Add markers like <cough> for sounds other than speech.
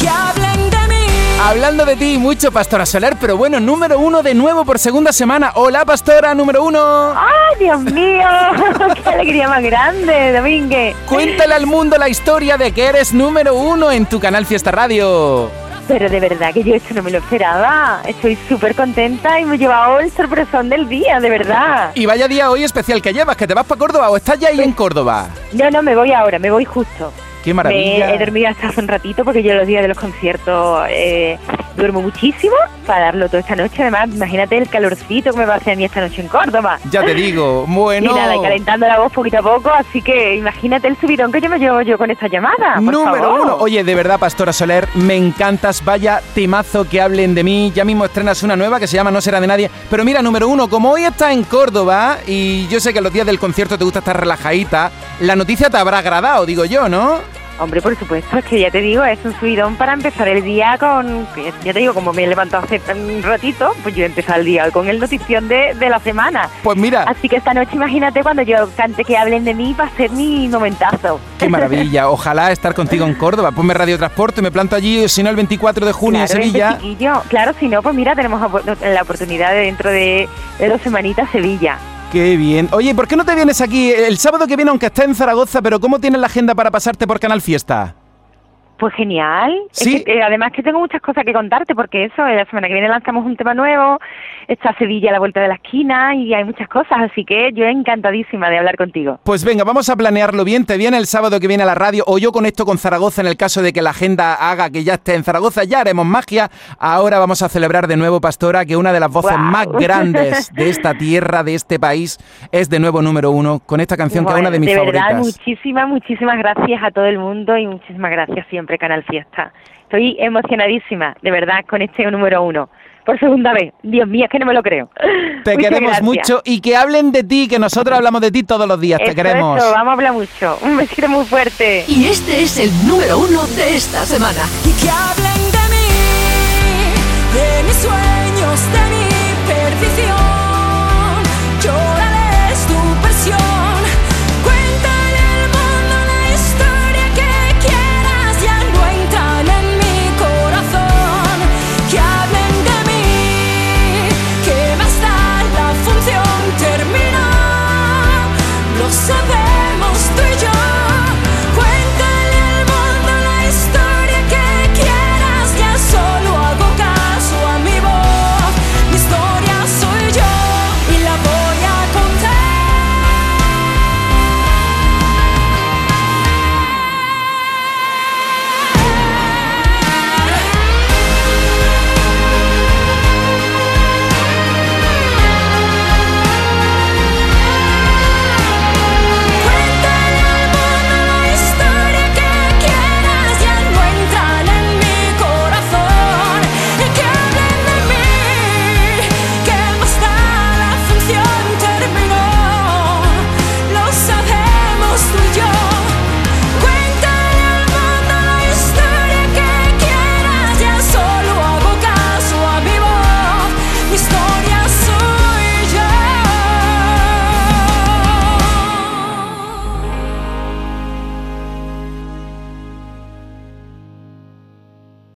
que hablen de mí. Hablando de ti mucho, Pastora Soler, pero bueno, número uno de nuevo por segunda semana. Hola, Pastora, número uno. ¡Ay, Dios mío! <laughs> ¡Qué alegría más grande, Domínguez! Cuéntale al mundo la historia de que eres número uno en tu canal Fiesta Radio. Pero de verdad que yo esto no me lo esperaba. Estoy súper contenta y me he llevado el sorpresón del día, de verdad. Y vaya día hoy especial que llevas, que te vas para Córdoba o estás ya ahí en Córdoba. No, no, me voy ahora, me voy justo. Qué Me, maravilla. he dormido hasta hace un ratito porque yo los días de los conciertos eh, duermo muchísimo para darlo toda esta noche. Además, imagínate el calorcito que me va a hacer a mí esta noche en Córdoba. Ya te digo, <laughs> bueno. Y nada, y calentando la voz poquito a poco, así que imagínate el subidón que yo me llevo yo con esta llamada. por Número favor. uno. Oye, de verdad, Pastora Soler, me encantas. Vaya temazo que hablen de mí. Ya mismo estrenas una nueva que se llama No será de nadie. Pero mira, número uno, como hoy estás en Córdoba y yo sé que los días del concierto te gusta estar relajadita, la noticia te habrá agradado, digo yo, ¿no? Hombre, por supuesto, es que ya te digo, es un subidón para empezar el día con. Ya te digo, como me he levantado hace un ratito, pues yo he empezado el día con el notición de, de la semana. Pues mira, Así que esta noche, imagínate cuando yo cante que hablen de mí, va a ser mi momentazo. qué maravilla. <laughs> Ojalá estar contigo en Córdoba. Ponme Radio Transporte me planto allí, si no, el 24 de junio claro, en Sevilla. Claro, si no, pues mira, tenemos la oportunidad de dentro de, de dos semanitas Sevilla. Qué bien. Oye, ¿por qué no te vienes aquí el sábado que viene, aunque estés en Zaragoza, pero cómo tienes la agenda para pasarte por Canal Fiesta? Pues genial. Es Sí. que, eh, además que tengo muchas cosas que contarte porque eso, eh, la semana que viene lanzamos un tema nuevo, está Sevilla a la vuelta de la esquina y hay muchas cosas, así que yo encantadísima de hablar contigo. Pues venga, vamos a planearlo bien. Te viene el sábado que viene a la radio o yo conecto con Zaragoza en el caso de que la agenda haga que ya esté en Zaragoza. Ya haremos magia. Ahora vamos a celebrar de nuevo, Pastora, que una de las voces más <laughs> grandes de esta tierra, de este país, es de nuevo número uno con esta canción que es una de Bueno, mis verdad, favoritas. muchísimas, muchísimas gracias a todo el mundo y muchísimas gracias siempre Canal Fiesta. Estoy emocionadísima, de verdad, con este número uno. Por segunda vez. Dios mío, es que no me lo creo. <laughs> Te Muchas queremos gracias. mucho y que hablen de ti, que nosotros hablamos de ti todos los días. Te queremos. eso, vamos a hablar mucho. <laughs> Un besito muy fuerte. Y este es el número uno de esta semana. Y que hablen de mí, de mis sueños, de mi perdición.